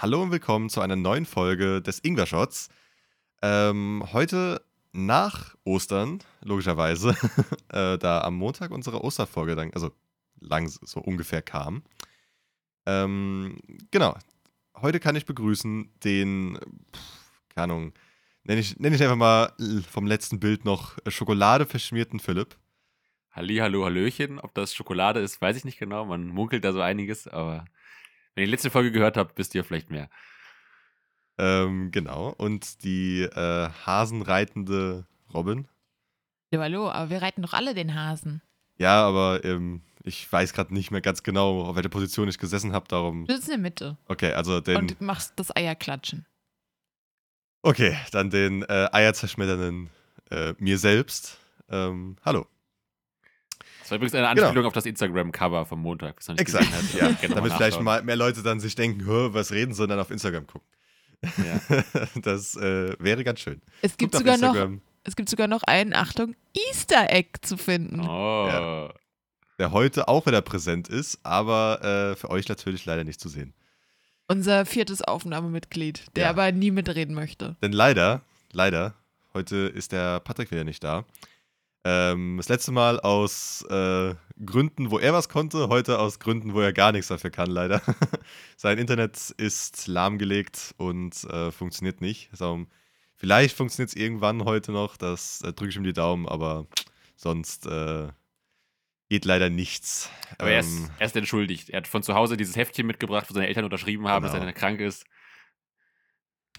Hallo und willkommen zu einer neuen Folge des Ingwer Shots. Ähm, heute nach Ostern, logischerweise, äh, da am Montag unsere Osterfolge dann, also lang so ungefähr kam. Ähm, genau. Heute kann ich begrüßen den, keine Ahnung, nenne ich, nenn ich einfach mal vom letzten Bild noch Schokolade verschmierten Philipp. Halli, hallo, hallöchen. Ob das Schokolade ist, weiß ich nicht genau. Man munkelt da so einiges, aber wenn ihr die letzte Folge gehört habt, wisst ihr vielleicht mehr. Ähm, genau. Und die äh, hasenreitende Robin. Hallo, hallo, aber wir reiten doch alle den Hasen. Ja, aber ähm, ich weiß gerade nicht mehr ganz genau, auf welcher Position ich gesessen habe. Darum. Du sitzt in der Mitte Okay, also den. und machst das Eierklatschen. Okay, dann den äh, eierzerschmetternden äh, mir selbst. Ähm, hallo. Das war übrigens eine Genau. Anspielung auf das Instagram-Cover vom Montag. was noch nicht Exakt. habt. Ja, Gerne damit vielleicht mal mehr Leute dann sich denken, "Hö, was reden, sondern auf Instagram gucken. Ja. das äh, wäre ganz schön. Es gibt, Guckt sogar noch, es gibt sogar noch einen, Achtung, Easter Egg zu finden. Oh. Ja. Der heute auch wieder präsent ist, aber äh, für euch natürlich leider nicht zu sehen. Unser viertes Aufnahmemitglied, der Ja. aber nie mitreden möchte. Denn leider, leider, heute ist der Patrick wieder nicht da. Ähm, das letzte Mal aus äh, Gründen, wo er was konnte, heute aus Gründen, wo er gar nichts dafür kann, leider. Sein Internet ist lahmgelegt und äh, funktioniert nicht. Also, vielleicht funktioniert es irgendwann heute noch, das äh, drücke ich ihm die Daumen, aber sonst äh, geht leider nichts. Aber er ist, Ähm, er ist entschuldigt. Er hat von zu Hause dieses Heftchen mitgebracht, wo seine Eltern unterschrieben haben, dass Genau. er krank ist.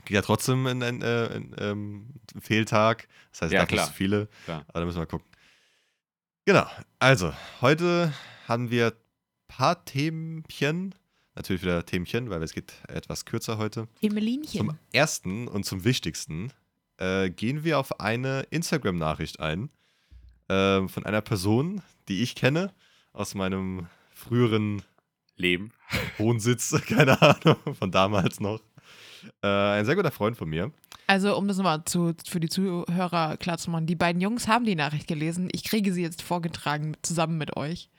Ja trotzdem einen, einen, äh, einen ähm, Fehltag. Das heißt, Ja, nicht klar. so viele. Klar. Aber da müssen wir mal gucken. Genau. Also, heute haben wir ein paar Themchen. Natürlich wieder Themchen, weil es geht etwas kürzer heute. Emelinchen. Zum ersten und zum wichtigsten äh, gehen wir auf eine Instagram-Nachricht ein. äh, von einer Person, die ich kenne, aus meinem früheren Leben. Wohnsitz, keine Ahnung, von damals noch. Äh, ein sehr guter Freund von mir. Also, um das nochmal zu, für die Zuhörer klarzumachen, die beiden Jungs haben die Nachricht gelesen. Ich kriege sie jetzt vorgetragen zusammen mit euch.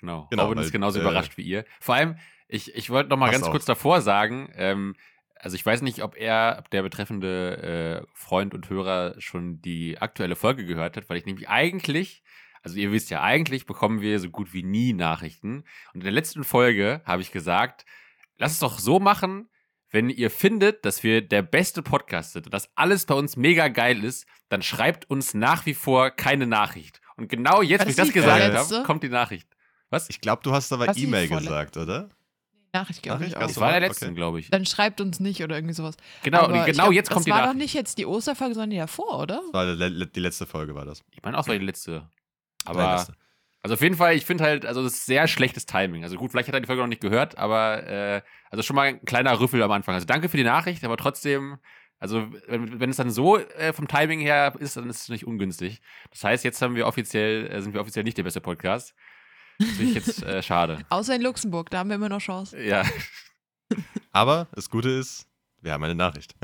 Genau. Genau, Robin weil, ist genauso äh, überrascht wie ihr. Vor allem, ich, ich wollte noch mal Passt ganz auf. kurz davor sagen, ähm, also ich weiß nicht, ob er, ob der betreffende äh, Freund und Hörer schon die aktuelle Folge gehört hat, weil ich nämlich eigentlich, also ihr wisst ja, eigentlich bekommen wir so gut wie nie Nachrichten. Und in der letzten Folge habe ich gesagt, lass es doch so machen, wenn ihr findet, dass wir der beste Podcast sind und dass alles bei uns mega geil ist, dann schreibt uns nach wie vor keine Nachricht. Und genau jetzt, wo ich das gesagt vorletzte? habe, kommt die Nachricht. Was? Ich glaube, du hast aber E-Mail gesagt, oder? Nachricht, glaube Nachricht, ich auch. Das war der letzte, Okay. glaube ich. Dann schreibt uns nicht oder irgendwie sowas. Genau, Aber genau glaub, jetzt kommt die Das war doch Nachricht. nicht jetzt die Osterfolge, sondern die davor, oder? Das war die letzte Folge, war das. Ich meine, auch, es war die letzte. Nein, Aber, letzte. Also auf jeden Fall, ich finde halt, also das ist sehr schlechtes Timing. Also gut, vielleicht hat er die Folge noch nicht gehört, aber, äh, also schon mal ein kleiner Rüffel am Anfang. Also danke für die Nachricht, aber trotzdem, also wenn, wenn es dann so äh, vom Timing her ist, dann ist es nicht ungünstig. Das heißt, jetzt haben wir offiziell, äh, sind wir offiziell nicht der beste Podcast. Das finde ich jetzt äh, schade. Außer in Luxemburg, da haben wir immer noch Chance. Ja, Aber das Gute ist, wir haben eine Nachricht.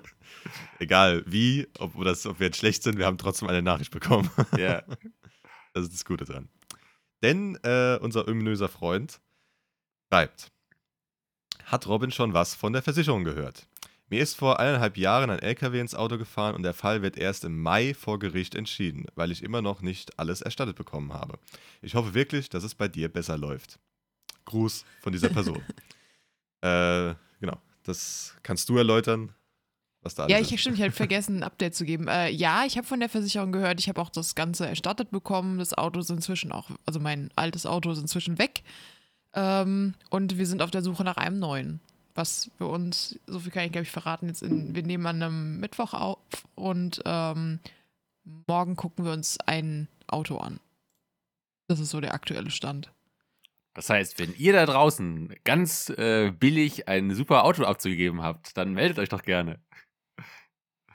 Egal wie, ob, das, ob wir jetzt schlecht sind, wir haben trotzdem eine Nachricht bekommen. ja. Das ist das Gute dran. Denn äh, unser ominöser Freund schreibt: Hat Robin schon was von der Versicherung gehört? Mir ist vor eineinhalb Jahren ein LKW ins Auto gefahren und der Fall wird erst im Mai vor Gericht entschieden, weil ich immer noch nicht alles erstattet bekommen habe. Ich hoffe wirklich, dass es bei dir besser läuft. Gruß von dieser Person. äh, genau, das kannst du erläutern, was da Ja, ist. ich stimmt, ich hatte vergessen, ein Update zu geben. Äh, ja, ich habe von der Versicherung gehört, ich habe auch das Ganze erstattet bekommen. Das Auto ist inzwischen auch, also mein altes Auto ist inzwischen weg. Ähm, und wir sind auf der Suche nach einem neuen. Was für uns, so viel kann ich glaube ich verraten, jetzt in, wir nehmen an einem Mittwoch auf und ähm, morgen gucken wir uns ein Auto an. Das ist so der aktuelle Stand. Das heißt, wenn ihr da draußen ganz äh, billig ein super Auto abzugegeben habt, dann meldet euch doch gerne.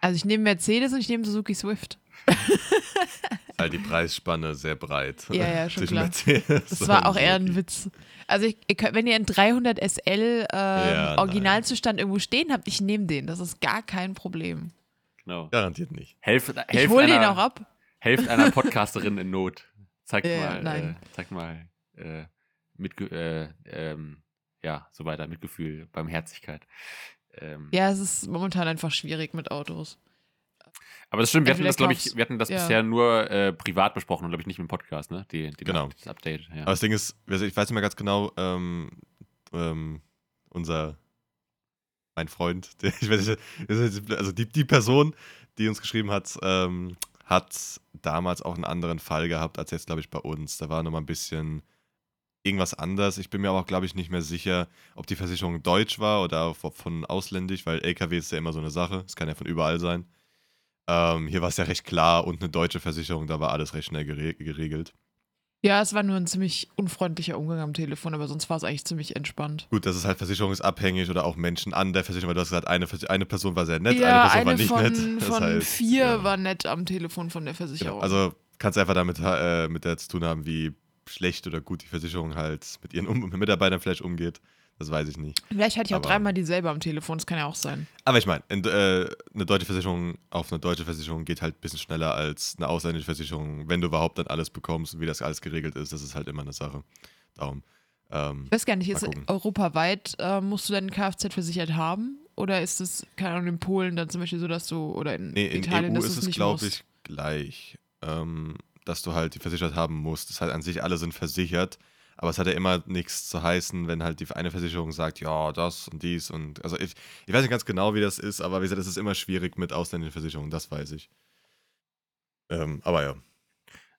Also ich nehme Mercedes und ich nehme Suzuki Swift. Halt die Preisspanne sehr breit. Ja, ja, schon klar. Mercedes Das war auch eher ein. Witz. Also ich, ihr könnt, wenn ihr einen 300 SL ähm, nein. Originalzustand irgendwo stehen habt, ich nehme den. Das ist gar kein Problem. Genau. Garantiert nicht. Helft, Ich helft hole den einer- auch ab. Helft einer Podcasterin in Not. Zeigt Ja, mal, nein. Äh, zeigt mal äh, Mitge äh, ähm, ja, so weiter, Mitgefühl, Barmherzigkeit. Ähm, Ja, es ist momentan einfach schwierig mit Autos. Aber das stimmt, wir hatten Entweder das, glaube ich, wir hatten das ja. bisher nur äh, privat besprochen und, glaube ich, nicht im Podcast, ne? Die, die Genau. Das Update. Ja. Aber das Ding ist, ich weiß nicht mehr ganz genau, ähm, ähm, unser, mein Freund, der, ich weiß nicht, also die, die Person, die uns geschrieben hat, ähm, hat damals auch einen anderen Fall gehabt als jetzt, glaube ich, bei uns. Da war nochmal ein bisschen irgendwas anders. Ich bin mir aber auch, glaube ich, nicht mehr sicher, ob die Versicherung deutsch war oder von ausländisch, weil LKW ist ja immer so eine Sache. Es kann ja von überall sein. Ähm, hier war es ja recht klar und eine deutsche Versicherung, da war alles recht schnell gere geregelt. Ja, es war nur ein ziemlich unfreundlicher Umgang am Telefon, aber sonst war es eigentlich ziemlich entspannt. Gut, das ist halt versicherungsabhängig oder auch Menschen an der Versicherung, weil du hast gesagt, eine, eine Person war sehr nett, ja, eine Person war eine nicht von, nett. Das von heißt, vier ja, war nett am Telefon von der genau. Versicherung. Also kannst du einfach damit äh, mit der zu tun haben, wie schlecht oder gut die Versicherung halt mit ihren um Mitarbeitern vielleicht umgeht. Das weiß ich nicht. Vielleicht hatte ich auch aber- dreimal dieselbe am Telefon, das kann ja auch sein. Aber ich meine, in- äh, eine deutsche Versicherung auf eine deutsche Versicherung geht halt ein bisschen schneller als eine ausländische Versicherung, wenn du überhaupt dann alles bekommst und wie das alles geregelt ist. Das ist halt immer eine Sache. Darum. Ähm, Ich weiß gar nicht, ist gucken. europaweit, äh, musst du deinen Kfz versichert haben? Oder ist es, keine Ahnung, in Polen dann zum Beispiel so, dass du, oder in Nee, in Italien, EU ist es, glaube ich, gleich, ähm, dass du halt die versichert haben musst. Das heißt, an sich alle sind versichert, aber es hat ja immer nichts zu heißen, wenn halt die eine Versicherung sagt, ja, das und dies und also ich, ich weiß nicht ganz genau, wie das ist, aber wie gesagt, es ist immer schwierig mit ausländischen Versicherungen, das weiß ich. Ähm, aber ja.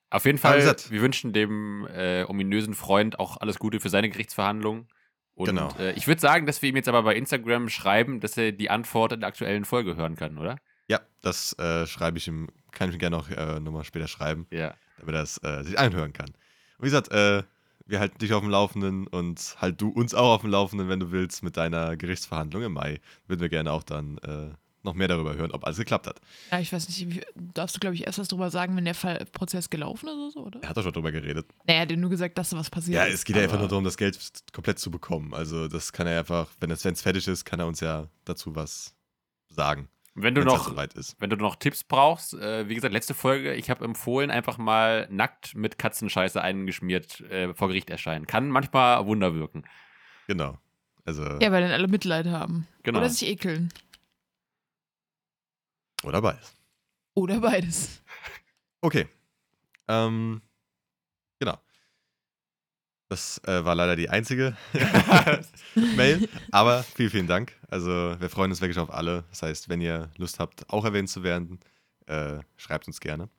Auf jeden Fall, gesagt- wir wünschen dem äh, ominösen Freund auch alles Gute für seine Gerichtsverhandlungen. Und Genau. äh, ich würde sagen, dass wir ihm jetzt aber bei Instagram schreiben, dass er die Antwort in der aktuellen Folge hören kann, oder? Ja, das äh, schreibe ich ihm, kann ich ihm gerne auch äh, nochmal später schreiben, Ja. damit er es äh, sich anhören kann. Und wie gesagt, äh, wir halten dich auf dem Laufenden und halt du uns auch auf dem Laufenden, wenn du willst, mit deiner Gerichtsverhandlung im Mai. Würden wir gerne auch dann äh, noch mehr darüber hören, ob alles geklappt hat. Ja, ich weiß nicht, darfst du, glaube ich, erst was drüber sagen, wenn der Fall, Prozess gelaufen ist oder so, oder? Er hat doch schon drüber geredet. Naja, er hat dir nur gesagt, dass da was passiert Ja, ist. es geht ja einfach nur darum, das Geld komplett zu bekommen. Also das kann er einfach, wenn es fertig ist, kann er uns ja dazu was sagen, Wenn du noch, wenn du noch Tipps brauchst, äh, wie gesagt, letzte Folge, ich habe empfohlen, einfach mal nackt mit Katzenscheiße eingeschmiert äh, vor Gericht erscheinen. Kann manchmal Wunder wirken. Genau. Also, Ja, weil dann alle Mitleid haben. Genau. Oder sich ekeln. oder beides. Oder beides. Okay. Ähm, genau. Das äh, war leider die einzige Mail, aber vielen, vielen Dank. Also wir freuen uns wirklich auf alle. Das heißt, wenn ihr Lust habt, auch erwähnt zu werden, äh, schreibt uns gerne.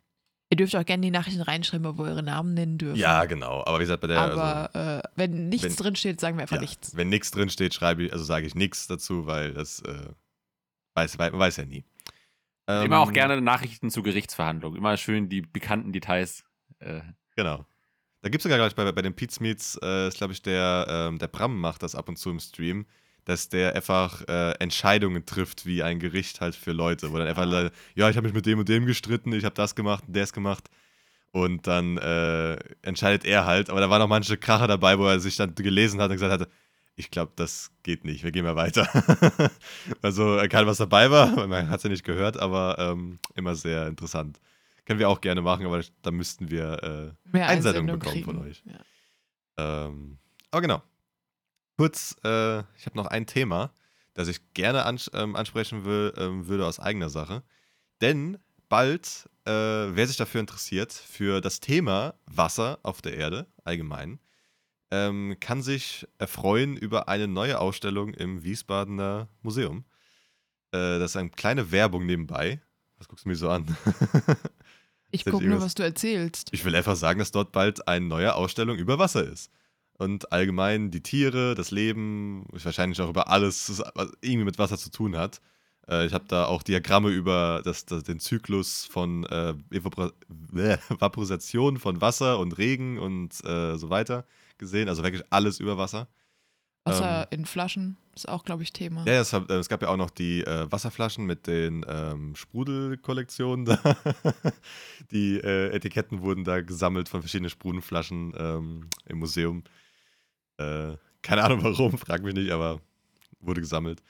Ihr dürft auch gerne die Nachrichten reinschreiben, wo ihr eure Namen nennen dürft. Ja, genau. Aber wie gesagt, bei der, also, Aber äh, wenn nichts wenn- drinsteht, sagen wir einfach ja, nichts. wenn nichts drin steht, schreibe ich, also sage ich nichts dazu, weil das äh, weiß, weiß, man weiß ja nie. Ähm, Immer auch gerne Nachrichten zu Gerichtsverhandlungen. Immer schön die bekannten Details. Äh, Genau. Da gibt es sogar, glaube ich, bei, bei den Pete's Meets, äh, ist, glaube ich, der, ähm, der Bram macht das ab und zu im Stream, dass der einfach äh, Entscheidungen trifft, wie ein Gericht halt für Leute, wo dann einfach, Leute, ja, ich habe mich mit dem und dem gestritten, ich habe das gemacht und das gemacht. Und dann äh, entscheidet er halt, aber da waren auch manche Kracher dabei, wo er sich dann gelesen hat und gesagt hatte, ich glaube, das geht nicht, wir gehen mal weiter. also, egal was dabei war, man hat es ja nicht gehört, aber ähm, immer sehr interessant. Können wir auch gerne machen, aber da müssten wir äh, Mehr Einsendungen Einsendung bekommen von kriegen. euch. Ja. ähm, aber genau. Kurz, äh, ich habe noch ein Thema, das ich gerne ans ähm, ansprechen will, ähm, würde aus eigener Sache. Denn bald, äh, wer sich dafür interessiert, für das Thema Wasser auf der Erde allgemein, ähm, kann sich erfreuen über eine neue Ausstellung im Wiesbadener Museum. Äh, das ist eine kleine Werbung nebenbei. Was guckst du mir so an? Ich gucke nur, was du erzählst. Ich will einfach sagen, dass dort bald eine neue Ausstellung über Wasser ist. Und allgemein die Tiere, das Leben, wahrscheinlich auch über alles, was irgendwie mit Wasser zu tun hat. Äh, ich habe da auch Diagramme über das, das, den Zyklus von äh, Evapor Vaporisation von Wasser und Regen und äh, so weiter. gesehen, also wirklich alles über Wasser. Wasser in Flaschen ist auch, glaube ich, Thema. Ja, es, äh, es gab ja auch noch die äh, Wasserflaschen mit den ähm, Sprudelkollektionen die äh, Etiketten wurden da gesammelt von verschiedenen Sprudelflaschen ähm, im Museum. Äh, keine Ahnung warum, frag mich nicht, aber wurde gesammelt.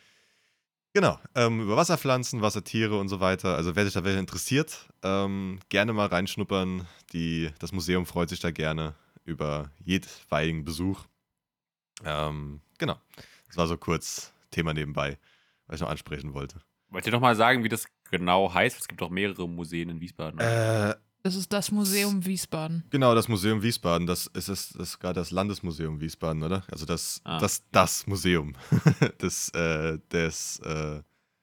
Genau, ähm, über Wasserpflanzen, Wassertiere und so weiter. Also wer sich da welche interessiert, ähm, gerne mal reinschnuppern. Die, das Museum freut sich da gerne über jedweigen Besuch. Ähm, genau, das war so kurz Thema nebenbei, was ich noch ansprechen wollte. Wollt ihr noch mal sagen, wie das genau heißt? Es gibt doch mehrere Museen in Wiesbaden. Äh, Das ist das Museum Wiesbaden. genau, das Museum Wiesbaden, das ist, das, das ist gerade das Landesmuseum Wiesbaden, oder? Also das, Ah. das, das Museum des, äh, des äh,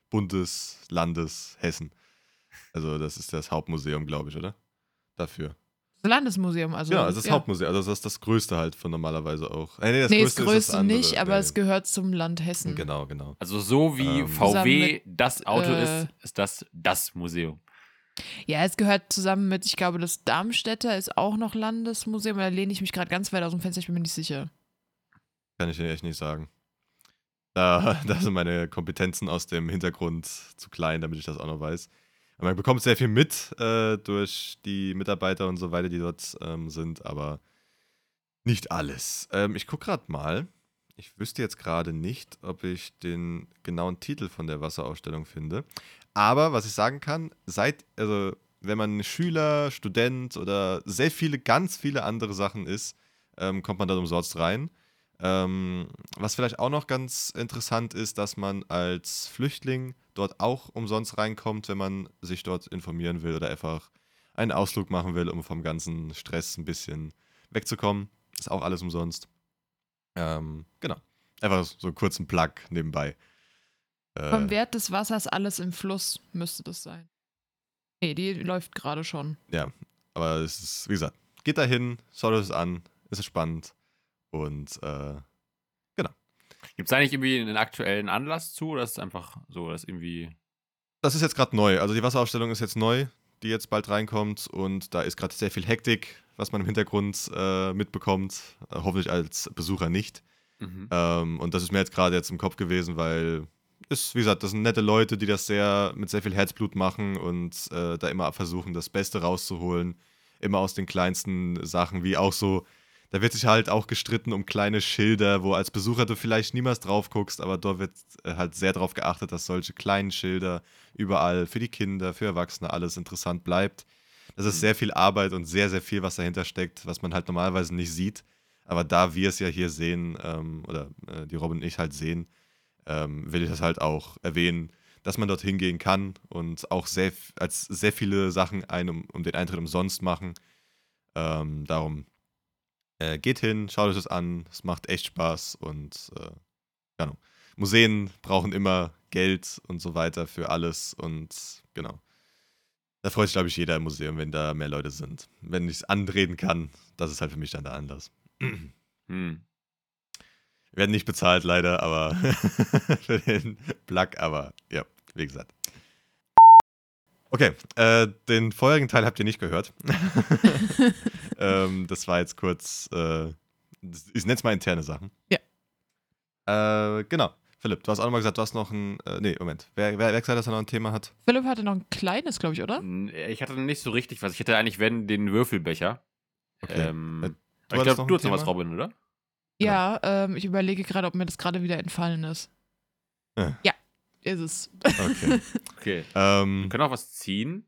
Bundeslandes Hessen. Also das ist das Hauptmuseum, glaube ich, oder? Dafür. Das Landesmuseum, also. genau, also das ja. Hauptmuseum, also das ist das Größte halt von normalerweise auch. Äh, nee, das nee, das ist größte andere. nicht, aber Ja, es gehört zum Land Hessen. Genau, genau. also so wie ähm, VW das Auto äh, ist, ist das das Museum. Ja, es gehört zusammen mit, ich glaube, das Darmstädter ist auch noch Landesmuseum. Da lehne ich mich gerade ganz weit aus dem Fenster, ich bin mir nicht sicher. Kann ich dir echt nicht sagen. Da, da sind meine Kompetenzen aus dem Hintergrund zu klein, damit ich das auch noch weiß. Man bekommt sehr viel mit äh, durch die Mitarbeiter und so weiter, die dort ähm, sind, aber nicht alles. Ähm, ich gucke gerade mal. Ich wüsste jetzt gerade nicht, ob ich den genauen Titel von der Wasserausstellung finde. Aber was ich sagen kann, seit, also wenn man Schüler, Student oder sehr viele, ganz viele andere Sachen ist, ähm, kommt man da umsonst rein. Ähm, was vielleicht auch noch ganz interessant ist, dass man als Flüchtling dort auch umsonst reinkommt, wenn man sich dort informieren will oder einfach einen Ausflug machen will, um vom ganzen Stress ein bisschen wegzukommen. Ist auch alles umsonst. Ähm, genau. Einfach so einen kurzen Plug nebenbei. Äh, Vom Wert des Wassers alles im Fluss müsste das sein. Nee, die läuft gerade schon. aber es ist, wie gesagt, geht dahin, schaut das an, es ist spannend. Und äh, Gibt es eigentlich irgendwie einen aktuellen Anlass zu oder ist es einfach so, dass irgendwie. Das ist jetzt gerade neu. Also die Wasserausstellung ist jetzt neu, die jetzt bald reinkommt und da ist gerade sehr viel Hektik, was man im Hintergrund äh, mitbekommt. Äh, hoffentlich als Besucher nicht. Mhm. Ähm, und das ist mir jetzt gerade jetzt im Kopf gewesen, weil ist, wie gesagt, das sind nette Leute, die das sehr mit sehr viel Herzblut machen und äh, da immer versuchen, das Beste rauszuholen. Immer aus den kleinsten Sachen, wie auch so, da wird sich halt auch gestritten um kleine Schilder, wo als Besucher du vielleicht niemals drauf guckst, aber dort wird äh, halt sehr darauf geachtet, dass solche kleinen Schilder überall für die Kinder, für Erwachsene alles interessant bleibt. Das ist Mhm. sehr viel Arbeit und sehr, sehr viel, was dahinter steckt, was man halt normalerweise nicht sieht. Aber da wir es ja hier sehen, ähm, oder äh, die Robin und ich halt sehen, ähm, will ich das halt auch erwähnen, dass man dort hingehen kann und auch sehr, als sehr viele Sachen einem um den Eintritt umsonst machen. Ähm, darum äh, geht hin, schaut euch das an, es macht echt Spaß und äh, Ahnung. Museen brauchen immer Geld und so weiter für alles und genau. Da freut sich, glaube ich, jeder im Museum, wenn da mehr Leute sind. Wenn ich es anreden kann, das ist halt für mich dann der Anlass. Hm. Wir werden nicht bezahlt, leider, aber für den Plug, aber ja, wie gesagt. Okay, äh, den vorherigen Teil habt ihr nicht gehört. ähm, das war jetzt kurz, äh, ich nenne es mal interne Sachen. Ja. Äh, genau. Philipp, du hast auch nochmal gesagt, du hast noch ein, äh, nee, Moment. Wer, wer, wer gesagt, dass er noch ein Thema hat? Philipp hatte noch ein kleines, glaube ich, oder? N- Ich hatte nicht so richtig was. Ich hätte eigentlich, wenn, den Würfelbecher. Okay. Ähm, Äh, ich glaube, noch du hast noch was? Robin, oder? Ja, ähm, ich überlege gerade, ob mir das gerade wieder entfallen ist. Ja. Ja, ist es. Okay. Okay. ähm, Wir können auch was ziehen.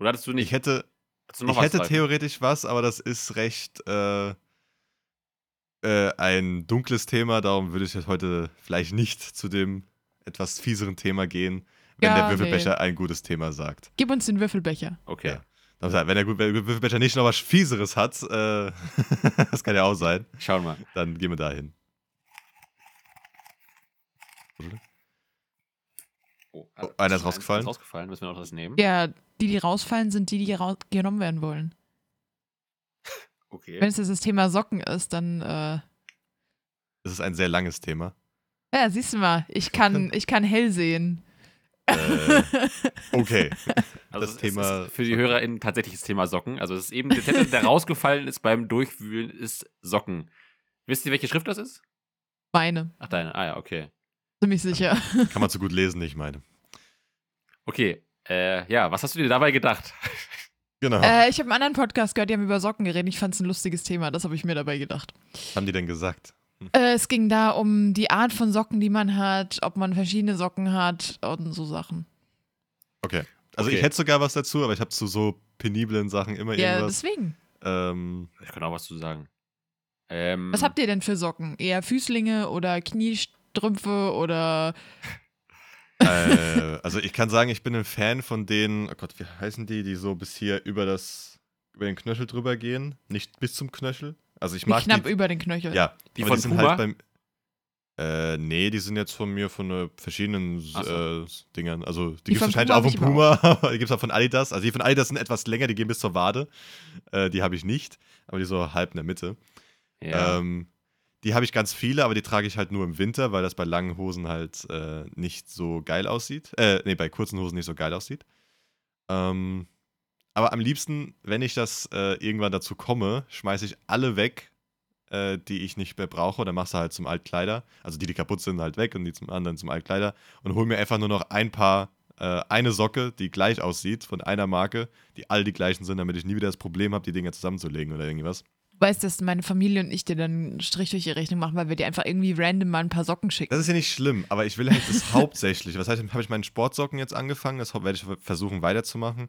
Oder hattest du nicht? ich hätte, hattest du noch ich was, hätte theoretisch was, aber das ist recht äh, äh, ein dunkles Thema, darum würde ich jetzt heute vielleicht nicht zu dem etwas fieseren Thema gehen, wenn Ja, der Würfelbecher ein gutes Thema sagt. Gib uns den Würfelbecher. Okay. Ja. Wenn der Würfelbecher nicht noch was Fieseres hat, äh, das kann ja auch sein, Schauen wir. dann gehen wir dahin. Oh, Oh, einer ist rausgefallen. Ist rausgefallen. Müssen wir noch was nehmen? Ja, die, die rausfallen, sind die, die genommen werden wollen. Okay. Wenn es jetzt das Thema Socken ist, dann, äh, Das ist ein sehr langes Thema. ja, siehst du mal, ich kann, ich kann hell sehen. Äh, okay. Also das es Thema ist für die. HörerInnen tatsächlich das Thema Socken. Also es ist eben der Zettel, der rausgefallen ist beim Durchwühlen, ist Socken. Wisst ihr, welche Schrift das ist? Meine, Ach, deine. Ah ja, okay. Ziemlich sicher. Kann man so gut lesen, ich meine. Okay. Äh, ja, was hast du dir dabei gedacht? Genau. Äh, ich habe einen anderen Podcast gehört, die haben über Socken geredet. Ich fand es ein lustiges Thema, das habe ich mir dabei gedacht. Was haben die denn gesagt? Äh, es ging da um die Art von Socken, die man hat, ob man verschiedene Socken hat und so Sachen. Okay. Also Okay. ich hätte sogar was dazu, aber ich habe zu so peniblen Sachen immer Ja, irgendwas. deswegen. Ähm, Ich kann auch was zu sagen. Ähm, Was habt ihr denn für Socken? Eher Füßlinge oder Kniestrümpfe oder äh, also ich kann sagen, ich bin ein Fan von denen, oh Gott, wie heißen die, die so bis hier über das, über den Knöchel drüber gehen, nicht bis zum Knöchel. Also ich mag knapp die, über den Knöchel? ja, Die aber von die sind Puma? halt beim, äh, nee, die sind jetzt von mir von äh, verschiedenen so. äh, Dingern. Also die, Die gibt es wahrscheinlich auch von Puma, aber die gibt es auch von Adidas. Also die von Adidas sind etwas länger, die gehen bis zur Wade. Äh, die habe ich nicht, aber die so halb in der Mitte. ja. Ähm, die habe ich ganz viele, aber die trage ich halt nur im Winter, weil das bei langen Hosen halt äh, nicht so geil aussieht. Äh, nee, bei kurzen Hosen nicht so geil aussieht. Ähm, aber am liebsten, wenn ich das äh, irgendwann dazu komme, schmeiße ich alle weg, äh, die ich nicht mehr brauche, oder machst du halt zum Altkleider. Also die, die kaputt sind, halt weg und die zum anderen zum Altkleider. Und hol mir einfach nur noch ein paar, äh, eine Socke, die gleich aussieht, von einer Marke, die all die gleichen sind, damit ich nie wieder das Problem habe, die Dinger zusammenzulegen oder irgendwas. Du weißt, dass meine Familie und ich dir dann einen Strich durch die Rechnung machen, weil wir dir einfach irgendwie random mal ein paar Socken schicken. Das ist ja nicht schlimm, aber ich will halt das hauptsächlich. Was heißt, habe ich meinen Sportsocken jetzt angefangen, das werde ich versuchen weiterzumachen.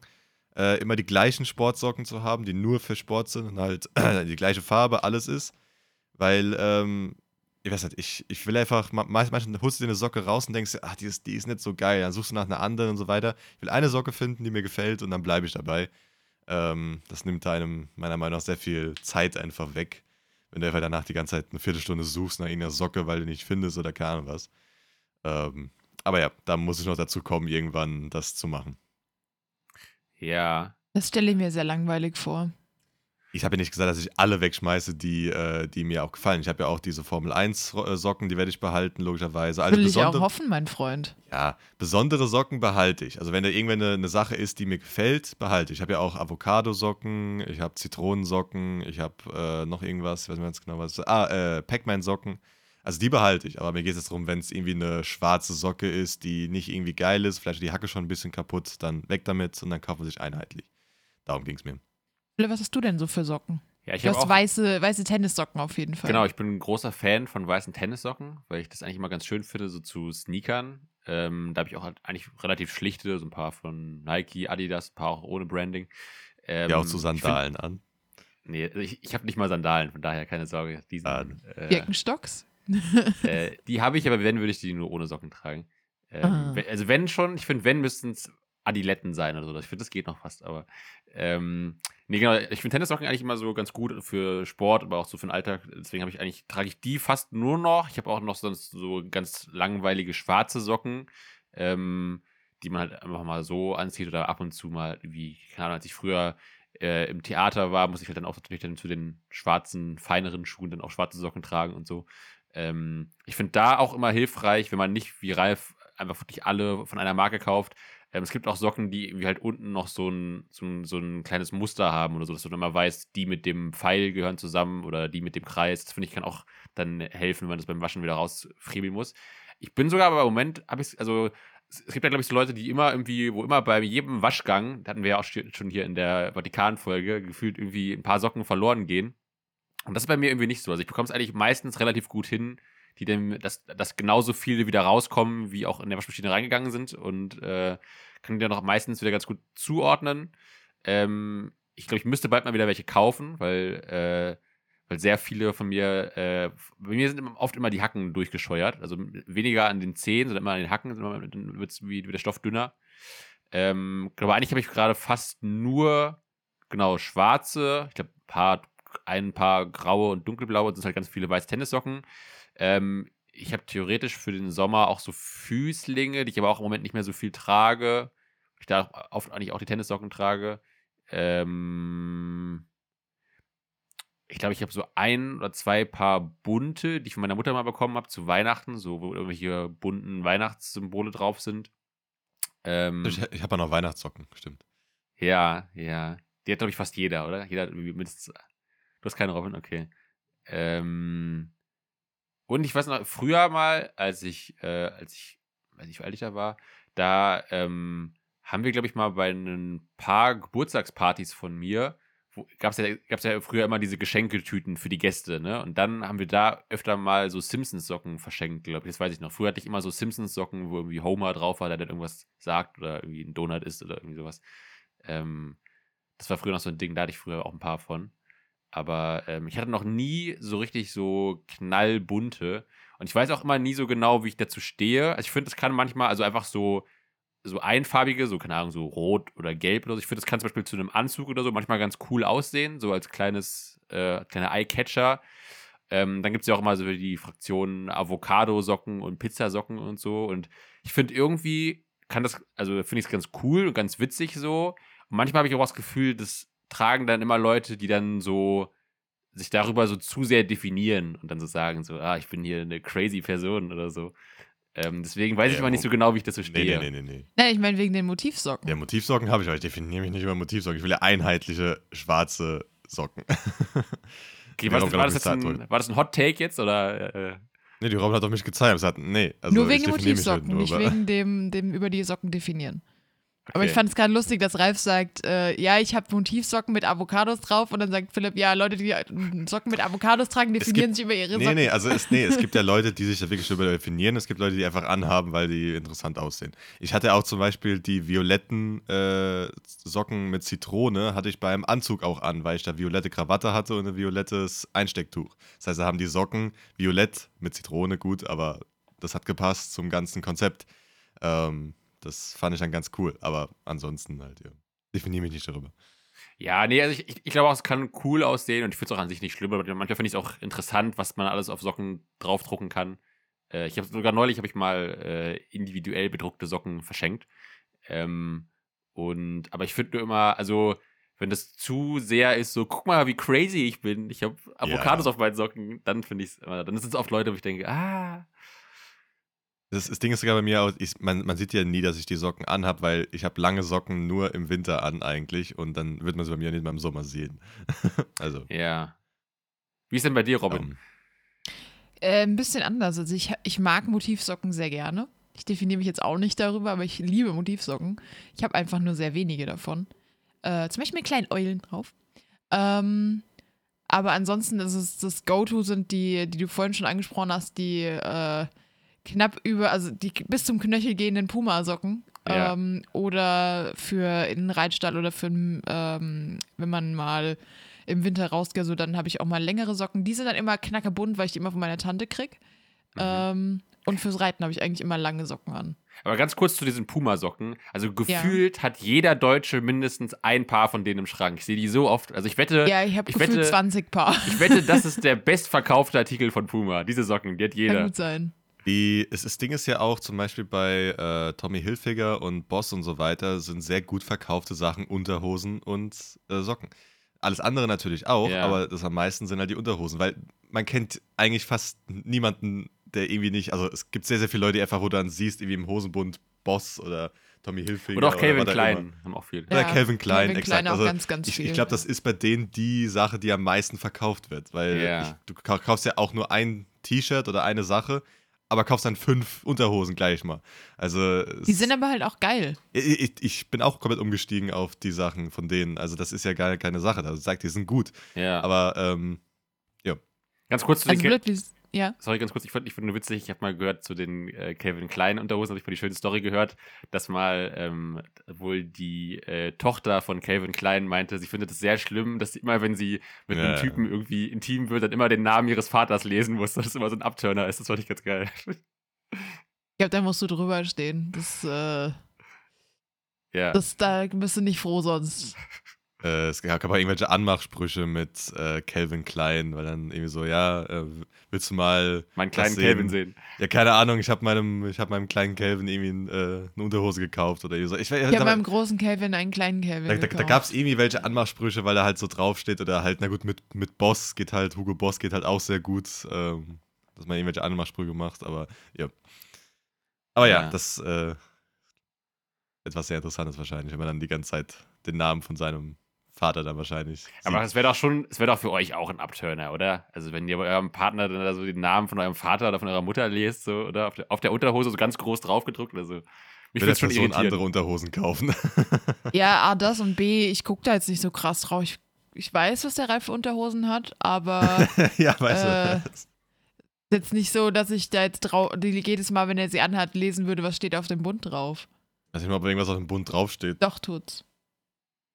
Äh, immer die gleichen Sportsocken zu haben, die nur für Sport sind und halt die gleiche Farbe, alles ist. Weil, ähm, ich weiß nicht, ich, ich will einfach, ma- manchmal holst du dir eine Socke raus und denkst, dir, ach, die ist, die ist nicht so geil. Dann suchst du nach einer anderen und so weiter. Ich will eine Socke finden, die mir gefällt und dann bleibe ich dabei. Ähm, das nimmt einem meiner Meinung nach sehr viel Zeit einfach weg wenn du einfach danach die ganze Zeit eine Viertelstunde suchst nach irgendeiner Socke, weil du nicht findest oder keine Ahnung was. Ähm, aber ja, da muss ich noch dazu kommen, irgendwann das zu machen. ja. Das stelle ich mir sehr langweilig vor. Ich habe ja nicht gesagt, dass ich alle wegschmeiße, die, äh, die mir auch gefallen. Ich habe ja auch diese Formel 1 Ro- äh, Socken, die werde ich behalten, logischerweise. Also Will ich auch hoffen, mein Freund. ja, besondere Socken behalte ich. Also wenn da irgendwann eine, eine Sache ist, die mir gefällt, behalte ich. Ich habe ja auch Avocado-Socken, ich habe Zitronensocken, ich habe äh, noch irgendwas, ich weiß nicht ganz genau was. Ah, äh, Pac-Man-Socken. Also die behalte ich, aber mir geht es darum, wenn es irgendwie eine schwarze Socke ist, die nicht irgendwie geil ist, vielleicht die Hacke schon ein bisschen kaputt, dann weg damit und dann kaufen wir sich einheitlich. Darum ging es mir. Philipp, Was hast du denn so für Socken? Ja, ich Du habe hast auch. weiße, weiße Tennissocken auf jeden Fall. Genau, ich bin ein großer Fan von weißen Tennissocken, weil ich das eigentlich immer ganz schön finde, so zu Sneakern. Ähm, da habe ich auch halt eigentlich relativ schlichte, so ein paar von Nike, Adidas, ein paar auch ohne Branding. Ähm, ja, auch zu ich find- Sandalen an. Nee, ich, ich habe nicht mal Sandalen, von daher keine Sorge. Diesen, Ah. äh, Birkenstocks? äh, die habe ich, aber wenn, würde ich die nur ohne Socken tragen. Ähm, Ah. we- Also wenn schon, ich finde, wenn müssten es Adiletten sein oder so. Ich finde, das geht noch fast, aber ähm, nee, genau, ich finde Tennissocken eigentlich immer so ganz gut für Sport, aber auch so für den Alltag. Deswegen habe ich eigentlich, trage ich die fast nur noch. Ich habe auch noch sonst so ganz langweilige schwarze Socken, ähm, die man halt einfach mal so anzieht oder ab und zu mal, wie, keine Ahnung, als ich früher äh, im Theater war, muss ich halt dann auch natürlich dann zu den schwarzen, feineren Schuhen dann auch schwarze Socken tragen und so. Ähm, ich finde da auch immer hilfreich, wenn man nicht wie Ralf einfach wirklich alle von einer Marke kauft. Ähm, es gibt auch Socken, die irgendwie halt unten noch so ein, so, ein, so ein kleines Muster haben oder so, dass du dann immer weißt, die mit dem Pfeil gehören zusammen oder die mit dem Kreis. Das finde ich kann auch dann helfen, wenn man das beim Waschen wieder rausfriemeln muss. Ich bin sogar aber im Moment, habe ich also es es gibt ja, glaube ich, so Leute, die immer irgendwie, wo immer bei jedem Waschgang, da hatten wir ja auch schon hier in der Vatikan-Folge, gefühlt irgendwie ein paar Socken verloren gehen. Und das ist bei mir irgendwie nicht so. Also ich bekomme es eigentlich meistens relativ gut hin, die dem, dass, dass genauso viele wieder rauskommen, wie auch in der Waschmaschine reingegangen sind und äh, kann die dann auch meistens wieder ganz gut zuordnen. Ähm, ich glaube, ich müsste bald mal wieder welche kaufen, weil, äh, weil sehr viele von mir, äh, bei mir sind oft immer die Hacken durchgescheuert. Also weniger an den Zehen, sondern immer an den Hacken, dann wird der Stoff dünner. Ähm, aber eigentlich habe ich gerade fast nur, genau, schwarze, ich glaube, paar, ein paar graue und dunkelblaue, und sind halt ganz viele weiße Tennissocken. Ähm, ich habe theoretisch für den Sommer auch so Füßlinge, die ich aber auch im Moment nicht mehr so viel trage. Ich da oft eigentlich auch die Tennissocken trage. Ähm, ich glaube, ich habe so ein oder zwei Paar bunte, die ich von meiner Mutter mal bekommen habe zu Weihnachten, so wo irgendwelche bunten Weihnachtssymbole drauf sind. Ähm, Ich, ich habe ja noch Weihnachtssocken, stimmt. ja, ja. Die hat, glaube ich, fast jeder, oder? Jeder hat mindestens. Du hast keine Robin, okay. Ähm, und ich weiß noch, früher mal, als ich, äh, als ich, weiß nicht, wie alt ich da war, da ähm, haben wir, glaube ich, mal bei ein paar Geburtstagspartys von mir, gab es ja, ja früher immer diese Geschenketüten für die Gäste, ne? Und dann haben wir da öfter mal so Simpsons-Socken verschenkt, glaube ich. Das weiß ich noch. Früher hatte ich immer so Simpsons-Socken, wo irgendwie Homer drauf war, der dann irgendwas sagt oder irgendwie ein Donut isst oder irgendwie sowas. Ähm, das war früher noch so ein Ding, da hatte ich früher auch ein paar von. Aber ähm, ich hatte noch nie so richtig so knallbunte. Und ich weiß auch immer nie so genau, wie ich dazu stehe. Also ich finde, das kann manchmal, also einfach so so einfarbige, so keine Ahnung, so rot oder gelb oder so. Ich finde, das kann zum Beispiel zu einem Anzug oder so manchmal ganz cool aussehen, so als kleines, äh, kleiner Eyecatcher. Ähm, dann gibt es ja auch immer so die Fraktionen Avocado-Socken und Pizzasocken und so. Und ich finde irgendwie kann das, also finde ich es ganz cool und ganz witzig so. Und manchmal habe ich auch das Gefühl, das tragen dann immer Leute, die dann so sich darüber so zu sehr definieren und dann so sagen, so, ah, ich bin hier eine crazy Person oder so. Ähm, deswegen weiß ich immer nicht so genau, wie ich dazu stehe. Nee, nee, nee, nee. Nein, ich meine wegen den Motivsocken. Ja, Motivsocken habe ich, aber ich definiere mich nicht über Motivsocken. Ich will ja einheitliche schwarze Socken. Okay, war, das, war, das ein, war das ein Hot Take jetzt oder? Äh? Nee, die Robin hat doch mich gezeigt. Hat, nee, also nur wegen Motivsocken, nur nicht wegen dem, dem über die Socken definieren. Okay. Aber ich fand es gerade lustig, dass Ralf sagt, äh, ja, ich habe Motivsocken mit Avocados drauf und dann sagt Philipp, ja, Leute, die Socken mit Avocados tragen, definieren gibt, sich über ihre Socken. Nee, nee, also es, nee, es gibt ja Leute, die sich da wirklich über definieren, es gibt Leute, die einfach anhaben, weil die interessant aussehen. Ich hatte auch zum Beispiel die violetten äh, Socken mit Zitrone, hatte ich beim Anzug auch an, weil ich da violette Krawatte hatte und ein violettes Einstecktuch. Das heißt, da haben die Socken violett mit Zitrone, gut, aber das hat gepasst zum ganzen Konzept. Ähm, das fand ich dann ganz cool. Aber ansonsten halt, ja. Definiere mich nicht darüber. Ja, nee, also ich, ich, ich glaube auch, es kann cool aussehen und ich finde es auch an sich nicht schlimm, aber manchmal finde ich es auch interessant, was man alles auf Socken draufdrucken kann. Äh, ich habe sogar neulich habe ich mal äh, individuell bedruckte Socken verschenkt. Ähm, und aber ich finde nur immer, also wenn das zu sehr ist, so guck mal, wie crazy ich bin. Ich habe Avocados ja. auf meinen Socken, dann finde ich es immer, dann sind es oft Leute, wo ich denke, ah, das, das, Ding ist sogar bei mir, ich, man, man, sieht ja nie, dass ich die Socken anhab, weil ich habe lange Socken nur im Winter an eigentlich und dann wird man sie bei mir nicht mehr im Sommer sehen. also. Ja. Wie ist denn bei dir, Robin? Um. Ähm. Äh, ein bisschen anders. Also ich, ich mag Motivsocken sehr gerne. Ich definiere mich jetzt auch nicht darüber, aber ich liebe Motivsocken. Ich habe einfach nur sehr wenige davon. Äh, zum Beispiel mit kleinen Eulen drauf. Ähm, aber ansonsten ist es das Go-To sind die, die du vorhin schon angesprochen hast, die äh, knapp über, also die bis zum Knöchel gehenden Puma-Socken. Ja. Ähm, oder für in den Reitstall oder für, ähm, wenn man mal im Winter rausgeht, so dann habe ich auch mal längere Socken. Die sind dann immer knackebunt, weil ich die immer von meiner Tante krieg. Mhm. Ähm, und fürs Reiten habe ich eigentlich immer lange Socken an. Aber ganz kurz zu diesen Puma-Socken. Also gefühlt ja. hat jeder Deutsche mindestens ein Paar von denen im Schrank. Ich sehe die so oft. Also ich wette. Ja, ich habe gefühlt wette, 20 Paar. Ich wette, das ist der bestverkaufte Artikel von Puma. Diese Socken, die hat jeder. Kann gut sein. Die, es, das Ding ist ja auch, zum Beispiel bei äh, Tommy Hilfiger und Boss und so weiter, sind sehr gut verkaufte Sachen Unterhosen und äh, Socken. Alles andere natürlich auch, ja. aber das am meisten sind halt die Unterhosen, weil man kennt eigentlich fast niemanden, der irgendwie nicht, also es gibt sehr, sehr viele Leute, die einfach, wo du dann siehst, irgendwie im Hosenbund Boss oder Tommy Hilfiger. Oder auch Calvin Klein haben auch viel. Oder ja, Calvin Klein, Calvin exakt. Klein also ganz, ganz ich, ich glaube, das ist bei denen die Sache, die am meisten verkauft wird, weil ja. ich, du kaufst ja auch nur ein T-Shirt oder eine Sache aber kaufst dann fünf Unterhosen gleich mal. Also die sind aber halt auch geil. Ich, ich, bin auch komplett umgestiegen auf die Sachen von denen. Also das ist ja gar keine Sache. Also sagt, die sind gut. Ja. Aber ähm, ja. Ganz kurz zu also den blöd, ja. Sorry, ganz kurz, ich fand, ich fand nur witzig, ich habe mal gehört zu den äh, Calvin Klein Unterhosen, habe ich mal die schöne Story gehört, dass mal ähm, wohl die äh, Tochter von Calvin Klein meinte, sie findet es sehr schlimm, dass sie immer, wenn sie mit ja. einem Typen irgendwie intim wird, dann immer den Namen ihres Vaters lesen muss, dass das immer so ein Abturner ist. Das fand ich ganz geil. Ich glaube, da musst du drüber stehen. Das, äh, ja. das, da bist du nicht froh sonst. Äh, es gab aber irgendwelche Anmachsprüche mit äh, Calvin Klein, weil dann irgendwie so, ja, äh, willst du mal. Meinen kleinen Calvin sehen? Ja, keine Ahnung, ich habe meinem, hab meinem kleinen Calvin irgendwie äh, eine Unterhose gekauft oder so. Ich, ich, ich habe meinem großen Calvin einen kleinen Calvin. Da, da, da gab es irgendwie welche Anmachsprüche, weil er halt so draufsteht oder halt, na gut, mit, mit Boss geht halt, Hugo Boss geht halt auch sehr gut, ähm, dass man irgendwelche Anmachsprüche macht, aber ja. Aber ja, ja. das äh, etwas sehr Interessantes wahrscheinlich, wenn man dann die ganze Zeit den Namen von seinem Vater dann wahrscheinlich. Aber es wäre doch schon, es wäre doch für euch auch ein Upturner, oder? Also wenn ihr bei eurem Partner dann da so den Namen von eurem Vater oder von eurer Mutter lest, so, oder auf der, auf der Unterhose so ganz groß draufgedruckt oder so. Mich will würde jetzt schon schon irritieren. andere Unterhosen kaufen. Ja, A, das und B, ich gucke da jetzt nicht so krass drauf. Ich, ich weiß, was der Ralf für Unterhosen hat, aber ja, weißt Äh, du. jetzt nicht so, dass ich da jetzt drauf, jedes Mal, wenn er sie anhat, lesen würde, was steht auf dem Bund drauf. Weiß nicht mal, ob irgendwas auf dem Bund draufsteht. Doch, tut's.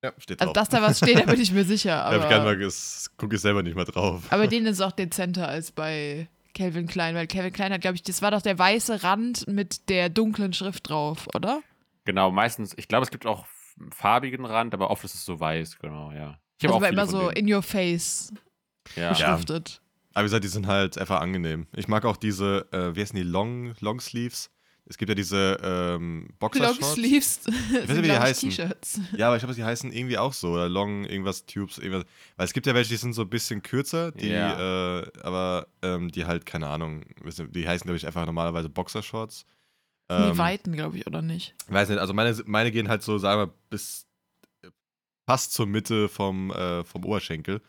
Ja, steht Also, drauf. dass da was steht, da bin ich mir sicher. ja, ich Aber, nicht mal, ges- guck ich selber nicht mal drauf. aber den ist auch dezenter als bei Calvin Klein, weil Calvin Klein hat, glaube ich, das war doch der weiße Rand mit der dunklen Schrift drauf, oder? Genau, meistens, ich glaube, es gibt auch einen farbigen Rand, aber oft ist es so weiß, genau, ja. Ich Also habe auch war immer so denen. in your face ja. beschriftet. Aber wie gesagt, die sind halt einfach angenehm. Ich mag auch diese, äh, wie heißen die, Long, Long Sleeves? Es gibt ja diese ähm, Boxershorts. Longsleeves nicht, sind, wie die glaube ich, heißen. T-Shirts. Ja, aber ich glaube, die heißen irgendwie auch so. Oder Long, irgendwas, Tubes, irgendwas. Weil es gibt ja welche, die sind so ein bisschen kürzer, die, Ja. äh, aber ähm, die halt, keine Ahnung, die heißen, glaube ich, einfach normalerweise Boxershorts. Die Ähm, weiten, glaube ich, oder nicht? weiß nicht, also meine, meine gehen halt so, sagen wir, bis fast zur Mitte vom, äh, vom Oberschenkel.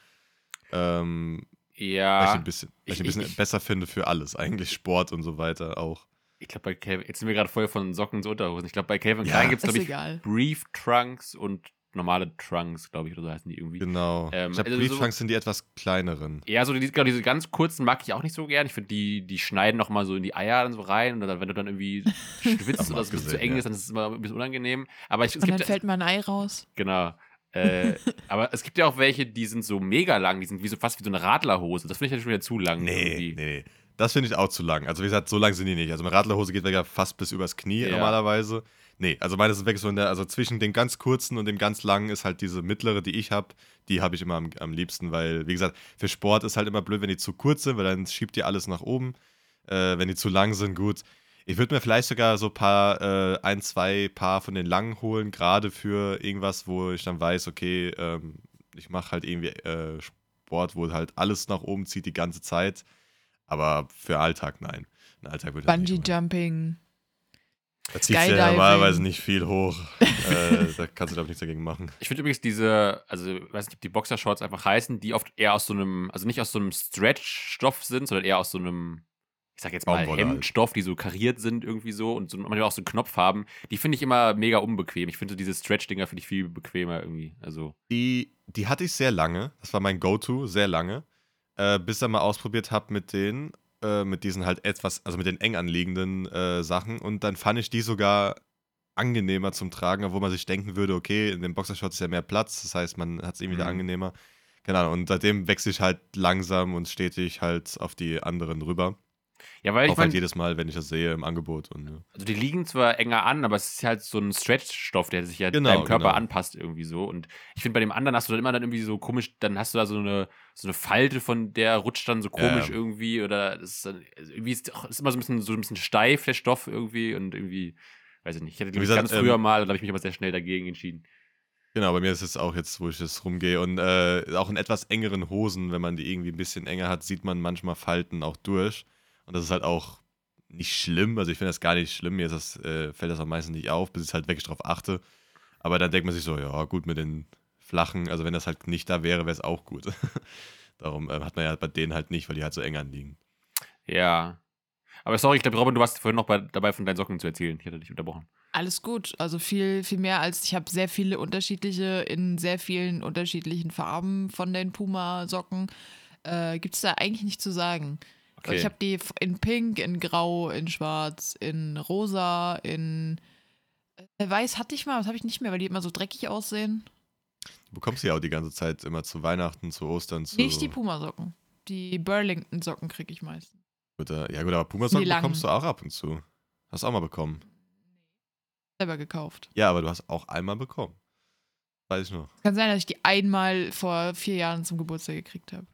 Ähm, weil ich Ja, ein bisschen, weil ich ein Ich- bisschen ich- besser finde für alles, eigentlich Sport und so weiter auch. Ich glaube bei Calvin, jetzt sind wir gerade voll von Socken zu Unterhosen. Ich glaube bei Calvin Ja, Klein gibt es, glaube ich, egal. Brief Trunks und normale Trunks, glaube ich, oder so heißen die irgendwie. Genau. Ähm, ich glaube, also Brief so- Trunks sind die etwas kleineren. Ja, so die, genau, diese ganz kurzen mag ich auch nicht so gern. Ich finde, die, die schneiden noch mal so in die Eier dann so rein. Und dann, wenn du dann irgendwie schwitzt oder es ein bisschen zu eng ja. ist, dann ist es immer ein bisschen unangenehm. Aber ich, es Und dann gibt, fällt mal ein Ei raus. genau. Äh, aber es gibt ja auch welche, die sind so mega lang, die sind wie so fast wie so eine Radlerhose. Das finde ich ja schon wieder zu lang. Nee, irgendwie. nee, nee. Das finde ich auch zu lang. Also wie gesagt, so lang sind die nicht. Also meine Radlerhose geht ja fast bis übers Knie Ja. normalerweise. Nee, also meine sind wirklich so in der, also zwischen den ganz kurzen und dem ganz langen ist halt diese mittlere, die ich habe, die habe ich immer am, am liebsten, weil, wie gesagt, für Sport ist halt immer blöd, wenn die zu kurz sind, weil dann schiebt ihr alles nach oben. Äh, wenn die zu lang sind, gut. Ich würde mir vielleicht sogar so ein paar, äh, ein, zwei Paar von den langen holen, gerade für irgendwas, wo ich dann weiß, okay, ähm, ich mache halt irgendwie äh, Sport, wo halt alles nach oben zieht die ganze Zeit. Aber für Alltag nein. Ein Alltag würde ich das nicht Bungee. Jumping. Da ziehst du ja normalerweise nicht viel hoch. äh, da kannst du, glaube ich, nichts dagegen machen. Ich finde übrigens diese, also ich weiß nicht, ob die Boxershorts einfach heißen, die oft eher aus so einem, also nicht aus so einem Stretch-Stoff sind, sondern eher aus so einem, ich sag jetzt mal Baumwolle halt. Hemdstoff, die so kariert sind irgendwie so und so, manchmal auch so einen Knopf haben. Die finde ich immer mega unbequem. Ich finde so diese Stretch-Dinger finde ich viel bequemer irgendwie. Also, Die, die hatte ich sehr lange. Das war mein Go-To, sehr lange. Äh, bis dann mal ausprobiert habe mit denen, äh, mit diesen halt etwas, also mit den eng anliegenden äh, Sachen. Und dann fand ich die sogar angenehmer zum Tragen, obwohl man sich denken würde, okay, in den Boxershorts ist ja mehr Platz. Das heißt, man hat es irgendwie wieder Mhm. angenehmer. Keine Ahnung. Und seitdem wechsle ich halt langsam und stetig halt auf die anderen rüber. Ja, weil ich Auch halt meine, jedes Mal, wenn ich das sehe im Angebot. Und, ja. also die liegen zwar enger an, aber es ist halt so ein Stretch-Stoff, der sich ja Genau, deinem Körper genau. anpasst irgendwie so. Und ich finde, bei dem anderen hast du dann immer dann irgendwie so komisch, dann hast du da so eine, so eine Falte von der rutscht dann so komisch Ja. irgendwie oder das ist dann, also irgendwie ist, auch- ist immer so ein bisschen so ein bisschen steif, der Stoff irgendwie und irgendwie, weiß ich nicht. Ich hatte die ganz früher ähm, mal und da habe ich mich aber sehr schnell dagegen entschieden. Genau, bei mir ist es auch jetzt, wo ich das rumgehe. Und äh, auch in etwas engeren Hosen, wenn man die irgendwie ein bisschen enger hat, sieht man manchmal Falten auch durch. Und das ist halt auch nicht schlimm. Also ich finde das gar nicht schlimm. Mir ist das, äh, fällt das am meisten nicht auf, bis ich halt wirklich drauf achte. Aber dann denkt man sich so, ja, gut, mit den flachen, also wenn das halt nicht da wäre, wäre es auch gut. Darum äh, hat man ja bei denen halt nicht, weil die halt so eng anliegen. Ja. Aber sorry, ich glaube, Robin, du warst vorhin noch bei, dabei, von deinen Socken zu erzählen. Ich hatte dich unterbrochen. Alles gut. Also viel, viel mehr als ich habe sehr viele unterschiedliche, in sehr vielen unterschiedlichen Farben von den Puma-Socken. Äh, Gibt es da eigentlich nicht zu sagen. Okay. Ich habe die in Pink, in Grau, in Schwarz, in Rosa, in äh, Weiß hatte ich mal, das habe ich nicht mehr, weil die immer so dreckig aussehen. Du bekommst die auch die ganze Zeit immer zu Weihnachten, zu Ostern, zu. Nicht die Puma-Socken. Die Burlington-Socken kriege ich meistens. Oder, ja gut, aber Pumasocken bekommst du auch ab und zu. Hast du auch mal bekommen. Selber gekauft. Ja, aber du hast auch einmal bekommen. Weiß ich noch. Kann sein, dass ich die einmal vor vier Jahren zum Geburtstag gekriegt habe.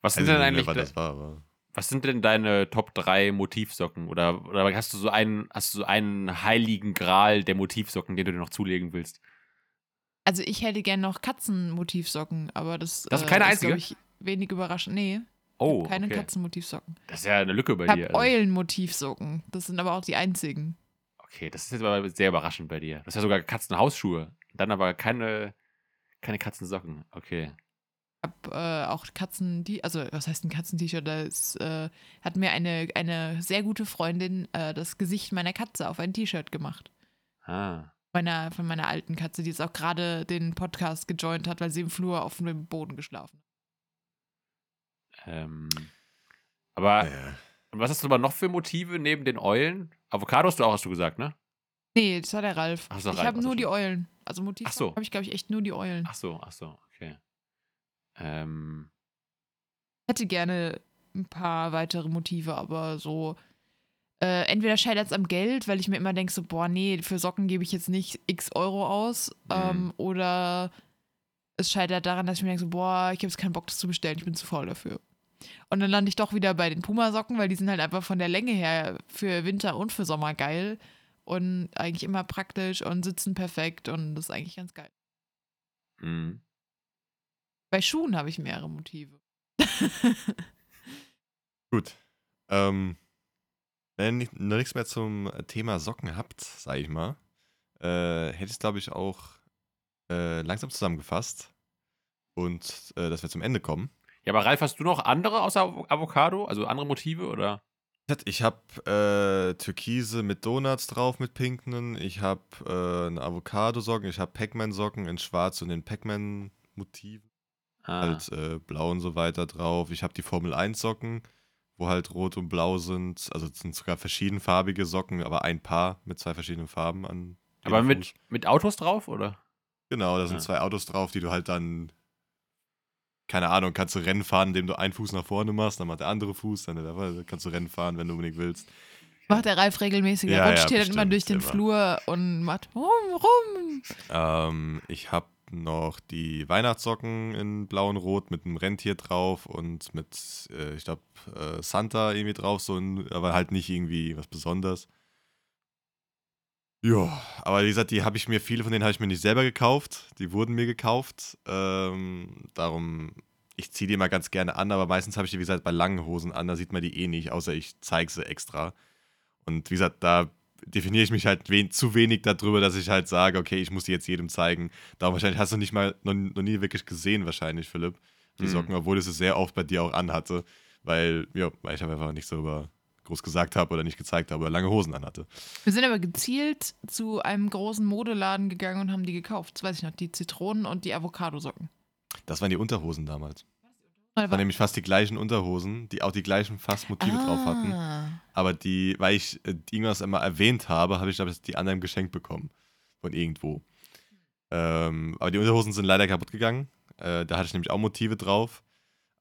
was sind denn eigentlich, was das war, aber. Was sind denn deine Top 3 Motivsocken? Oder, oder hast du so einen, hast du so einen heiligen Gral der Motivsocken, den du dir noch zulegen willst? Also ich hätte gern noch Katzenmotivsocken, aber das, Das ist keine einzige? glaub ich, wenig überraschend. Nee, Oh, keine okay. Katzenmotivsocken. Das ist ja eine Lücke bei Ich dir. also. Eulenmotivsocken. Das sind aber auch die einzigen. Okay, das ist jetzt aber sehr überraschend bei dir. Das ist ja sogar Katzenhausschuhe. Dann aber keine, Keine Katzensocken, okay. Habe äh, auch Katzen, die, also was heißt ein Katzen-T-Shirt? Das äh, hat mir eine, eine sehr gute Freundin äh, das Gesicht meiner Katze auf ein T-Shirt gemacht. Ah. Meiner, von meiner alten Katze, die jetzt auch gerade den Podcast gejoint hat, weil sie im Flur auf dem Boden geschlafen hat. Ähm, aber und was hast du aber noch für Motive neben den Eulen? Avocado hast du auch, hast du gesagt, ne? Nee, das war der Ralf. Ach, war ich habe so, nur die. Eulen. Also Motiv Ach so. habe ich, glaube ich, echt nur die Eulen. Ach so, ach so. Ähm, hätte gerne ein paar weitere Motive, aber so. Äh, entweder scheitert es am Geld, weil ich mir immer denke, so, boah, nee, für Socken gebe ich jetzt nicht x Euro aus. Ähm, oder es scheitert daran, dass ich mir denke, so, boah, ich habe jetzt keinen Bock, das zu bestellen, ich bin zu faul dafür. Und dann lande ich doch wieder bei den Puma-Socken, weil die sind halt einfach von der Länge her für Winter und für Sommer geil. Und eigentlich immer praktisch und sitzen perfekt und das ist eigentlich ganz geil. mh. Bei Schuhen habe ich mehrere Motive. gut. Ähm, wenn ihr noch nichts mehr zum Thema Socken habt, sage ich mal, äh, hätte ich es, glaube ich, auch äh, langsam zusammengefasst. Und äh, dass wir zum Ende kommen. Ja, aber Ralf, hast du noch andere außer Avo- Avocado? Also andere Motive oder? Ich habe äh, Türkise mit Donuts drauf, mit pinken. Ich habe äh, eine Avocado-Socken. Ich habe Pac-Man-Socken in schwarz und in Pac-Man-Motiven. Ah, Halt äh, blau und so weiter drauf. Ich habe die Formel 1-Socken, wo halt rot und blau sind. Also es sind sogar verschiedenfarbige Socken, aber ein Paar mit zwei verschiedenen Farben an. aber mit, Fuß. mit Autos drauf, oder? Genau, da sind Ah. zwei Autos drauf, die du halt dann. Keine Ahnung, kannst du Rennen fahren, indem du einen Fuß nach vorne machst, dann macht der andere Fuß, dann der, kannst du Rennen fahren, wenn du unbedingt willst. Macht der Ralf regelmäßig. Der Ja, rutscht ja, hier dann immer bestimmt, durch den immer. Flur und macht rum, rum. Ähm, ich habe noch die Weihnachtssocken in blau und rot mit einem Rentier drauf und mit, äh, ich glaube, äh, Santa irgendwie drauf, so ein, aber halt nicht irgendwie was Besonderes. Ja, aber wie gesagt, die habe ich mir, viele von denen habe ich mir nicht selber gekauft. Die wurden mir gekauft. Ähm, darum, ich ziehe die mal ganz gerne an, aber meistens habe ich die, wie gesagt, bei langen Hosen an, da sieht man die eh nicht, außer ich zeige sie extra. Und wie gesagt, da definiere ich mich halt wen, zu wenig darüber, dass ich halt sage, okay, ich muss die jetzt jedem zeigen. Darum wahrscheinlich hast du nicht mal, noch, noch nie wirklich gesehen, wahrscheinlich, Philipp, die Mhm. Socken, obwohl ich es sehr oft bei dir auch anhatte, weil, ja, weil ich einfach nicht so über groß gesagt habe oder nicht gezeigt habe oder lange Hosen anhatte. Wir sind aber gezielt zu einem großen Modeladen gegangen und haben die gekauft. Das weiß ich noch, die Zitronen und die Avocado-Socken. Das waren die Unterhosen damals. Das waren nämlich fast die gleichen Unterhosen, die auch die gleichen fast Motive drauf hatten. Ah. Aber die, weil ich äh, irgendwas immer erwähnt habe, habe ich, glaube ich, die anderen geschenkt bekommen. Von irgendwo. Ähm, aber die Unterhosen sind leider kaputt gegangen. Äh, da hatte ich nämlich auch Motive drauf.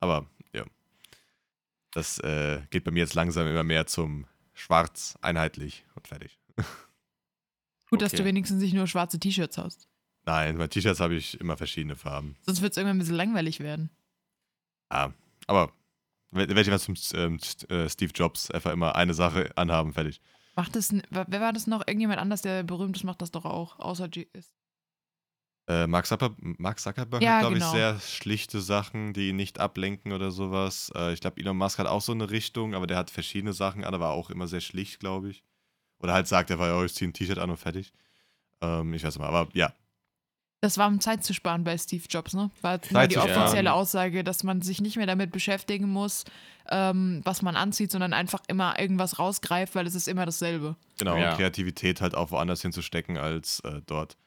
Aber ja. Das äh, geht bei mir jetzt langsam immer mehr zum Schwarz, einheitlich und fertig. Gut, dass Okay. du wenigstens nicht nur schwarze T-Shirts hast. Nein, bei T-Shirts habe ich immer verschiedene Farben. Sonst wird es irgendwann ein bisschen langweilig werden. Ja, aber werde ich was zum ähm, äh, Steve Jobs einfach immer eine Sache anhaben, fertig. Macht das, wer war das noch? Irgendjemand anders, der berühmt ist, macht das doch auch, außer GS. Äh, Mark, Zucker Mark Zuckerberg Ja, hat, glaube genau. ich, sehr schlichte Sachen, die ihn nicht ablenken oder sowas. Äh, ich glaube, Elon Musk hat auch so eine Richtung, aber der hat verschiedene Sachen an, aber auch immer sehr schlicht, glaube ich. Oder halt sagt er, oh, ich ziehe ein T-Shirt an und fertig. Ähm, ich weiß nicht mal, aber ja. Das war, um Zeit zu sparen bei Steve Jobs, ne? War die offizielle Aussage, dass man sich nicht mehr damit beschäftigen muss, ähm, was man anzieht, sondern einfach immer irgendwas rausgreift, weil es ist immer dasselbe. Genau, Ja. und Kreativität halt auch woanders hinzustecken als äh, dort.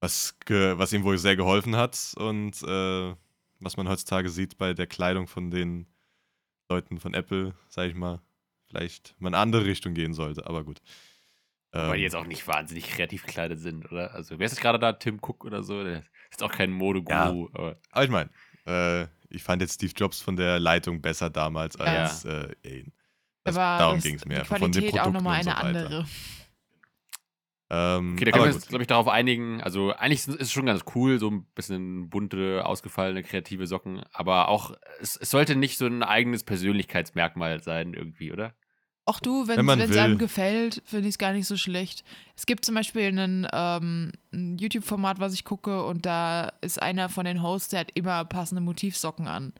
Was, ge was ihm wohl sehr geholfen hat und äh, was man heutzutage sieht bei der Kleidung von den Leuten von Apple, sag ich mal, vielleicht mal in eine andere Richtung gehen sollte, aber gut. Weil die Ähm, jetzt auch nicht wahnsinnig kreativ gekleidet sind, oder? Also, wer ist jetzt gerade da? Tim Cook oder so? Der ist jetzt auch kein Modeguru. Aber aber ich meine, äh, ich fand jetzt Steve Jobs von der Leitung besser damals Ja. als äh, ihn. Da Das, war darum ging es mir. die einfach von den Qualität auch Produkten nochmal und so eine weiter. andere. Ähm, Okay, da können aber wir uns, glaube ich, darauf einigen. Also, eigentlich ist es schon ganz cool, so ein bisschen bunte, ausgefallene, kreative Socken. Aber auch, es, es sollte nicht so ein eigenes Persönlichkeitsmerkmal sein, irgendwie, oder? Auch du, wenn es einem gefällt, finde ich es gar nicht so schlecht. Es gibt zum Beispiel einen, ähm, ein YouTube-Format, was ich gucke, und da ist einer von den Hosts, der hat immer passende Motivsocken an.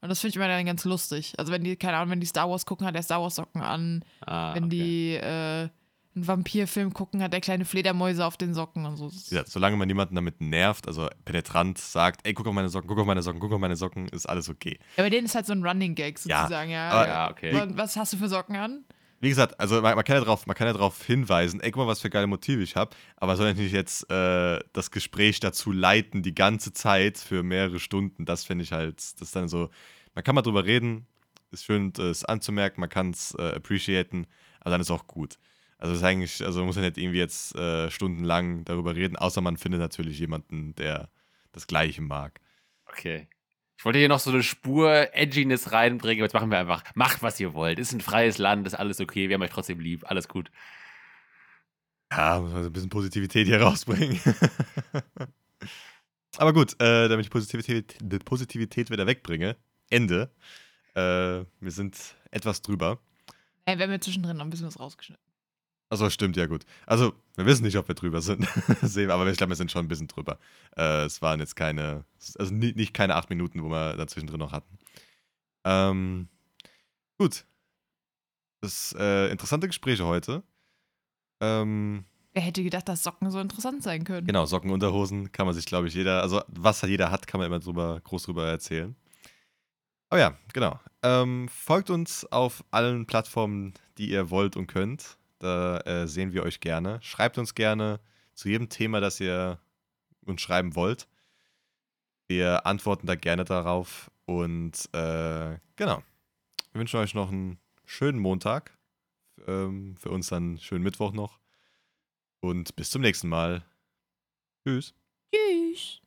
Und das finde ich immer dann ganz lustig. Also wenn die, keine Ahnung, wenn die Star Wars gucken, hat er Star Wars Socken an. Ah, wenn okay. die äh, einen Vampirfilm gucken, hat er kleine Fledermäuse auf den Socken und so. Gesagt, solange man niemanden damit nervt, also penetrant sagt, ey, guck auf meine Socken, guck auf meine Socken, guck auf meine Socken, ist alles okay. Ja, bei denen ist halt so ein Running Gag Ja, sozusagen, ja. aber- Ja, okay. Und was hast du für Socken an? Wie gesagt, also man, man, kann ja drauf, man kann ja darauf hinweisen, ey, guck mal, was für geile Motive ich habe, aber soll natürlich jetzt äh, das Gespräch dazu leiten, die ganze Zeit für mehrere Stunden, das finde ich halt, das ist dann so, man kann mal drüber reden, ist schön, es anzumerken, man kann es äh, appreciaten, aber dann ist auch gut. Also es ist eigentlich, also man muss ja nicht irgendwie jetzt äh, stundenlang darüber reden, außer man findet natürlich jemanden, der das Gleiche mag. Okay. Ich wollte hier noch so eine Spur Edginess reinbringen, aber jetzt machen wir einfach, macht was ihr wollt. Ist ein freies Land, ist alles okay, wir haben euch trotzdem lieb, alles gut. Ja, muss man so ein bisschen Positivität hier rausbringen. Aber gut, äh, damit ich Positivität, die Positivität wieder wegbringe, Ende. Äh, wir sind etwas drüber. Ey, wir haben ja zwischendrin noch ein bisschen was rausgeschnitten. Also stimmt, ja gut. Also, wir wissen nicht, ob wir drüber sind. Aber ich glaube, wir sind schon ein bisschen drüber. Äh, es waren jetzt keine, also nie, nicht keine acht Minuten, wo wir dazwischen drin noch hatten. Ähm, gut. Das äh, interessante Gespräche heute. Ähm, Wer hätte gedacht, dass Socken so interessant sein können? Genau, Socken, Unterhosen kann man sich, glaube ich, jeder, also was jeder hat, kann man immer drüber, groß drüber erzählen. Aber ja, genau. Ähm, folgt uns auf allen Plattformen, die ihr wollt und könnt. Da äh, sehen wir euch gerne. Schreibt uns gerne zu jedem Thema, das ihr uns schreiben wollt. Wir antworten da gerne darauf. Und äh, genau. Wir wünschen euch noch einen schönen Montag. Ähm, für uns dann einen schönen Mittwoch noch. Und bis zum nächsten Mal. Tschüss. Tschüss.